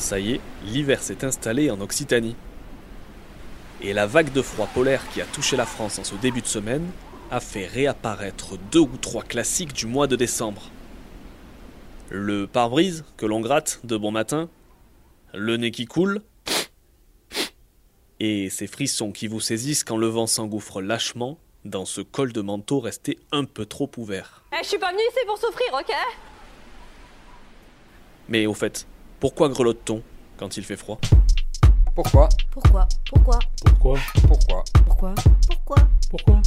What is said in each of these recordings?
Ça y est, l'hiver s'est installé en Occitanie. Et la vague de froid polaire qui a touché la France en ce début de semaine a fait réapparaître deux ou trois classiques du mois de décembre. Le pare-brise que l'on gratte de bon matin, le nez qui coule, et ces frissons qui vous saisissent quand le vent s'engouffre lâchement dans ce col de manteau resté un peu trop ouvert. Eh, je suis pas venu ici pour souffrir, ok? Mais au fait, pourquoi grelotte-t-on quand il fait froid? Pourquoi? Pourquoi? Pourquoi? Pourquoi? Pourquoi? Pourquoi? Pourquoi? Pourquoi?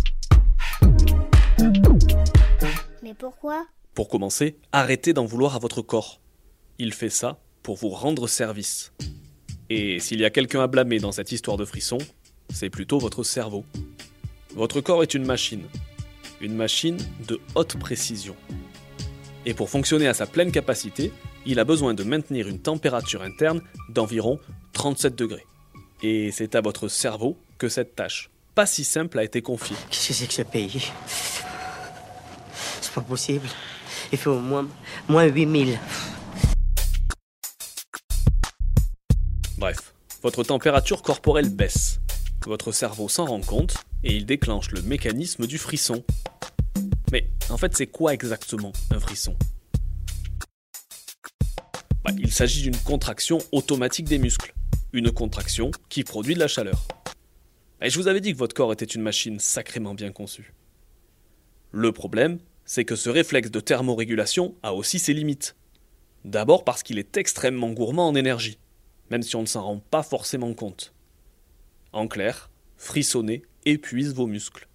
Mais pourquoi? Pour commencer, arrêtez d'en vouloir à votre corps. Il fait ça pour vous rendre service. Et s'il y a quelqu'un à blâmer dans cette histoire de frisson, c'est plutôt votre cerveau. Votre corps est une machine. Une machine de haute précision. Et pour fonctionner à sa pleine capacité, il a besoin de maintenir une température interne d'environ 37 degrés. Et c'est à votre cerveau que cette tâche, pas si simple, a été confiée. Qu'est-ce que c'est que ce pays? C'est pas possible. Il fait au moins, moins 8000. Bref, votre température corporelle baisse. Votre cerveau s'en rend compte et il déclenche le mécanisme du frisson. Mais en fait, c'est quoi exactement un frisson? Bah, Il s'agit d'une contraction automatique des muscles. Une contraction qui produit de la chaleur. Et je vous avais dit que votre corps était une machine sacrément bien conçue. Le problème, c'est que ce réflexe de thermorégulation a aussi ses limites. D'abord parce qu'il est extrêmement gourmand en énergie, même si on ne s'en rend pas forcément compte. En clair, frissonner épuise vos muscles.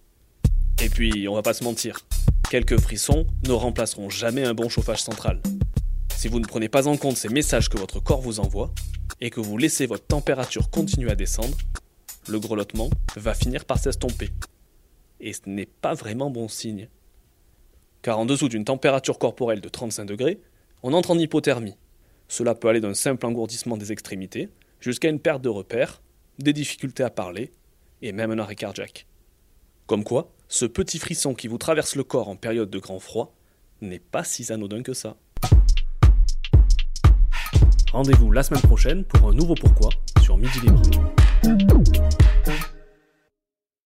Et puis, on va pas se mentir, quelques frissons ne remplaceront jamais un bon chauffage central. Si vous ne prenez pas en compte ces messages que votre corps vous envoie, et que vous laissez votre température continuer à descendre, le grelottement va finir par s'estomper. Et ce n'est pas vraiment bon signe. Car en dessous d'une température corporelle de 35 degrés, on entre en hypothermie. Cela peut aller d'un simple engourdissement des extrémités jusqu'à une perte de repères, des difficultés à parler et même un arrêt cardiaque. Comme quoi, ce petit frisson qui vous traverse le corps en période de grand froid n'est pas si anodin que ça. Rendez-vous la semaine prochaine pour un nouveau pourquoi sur Midi Libre.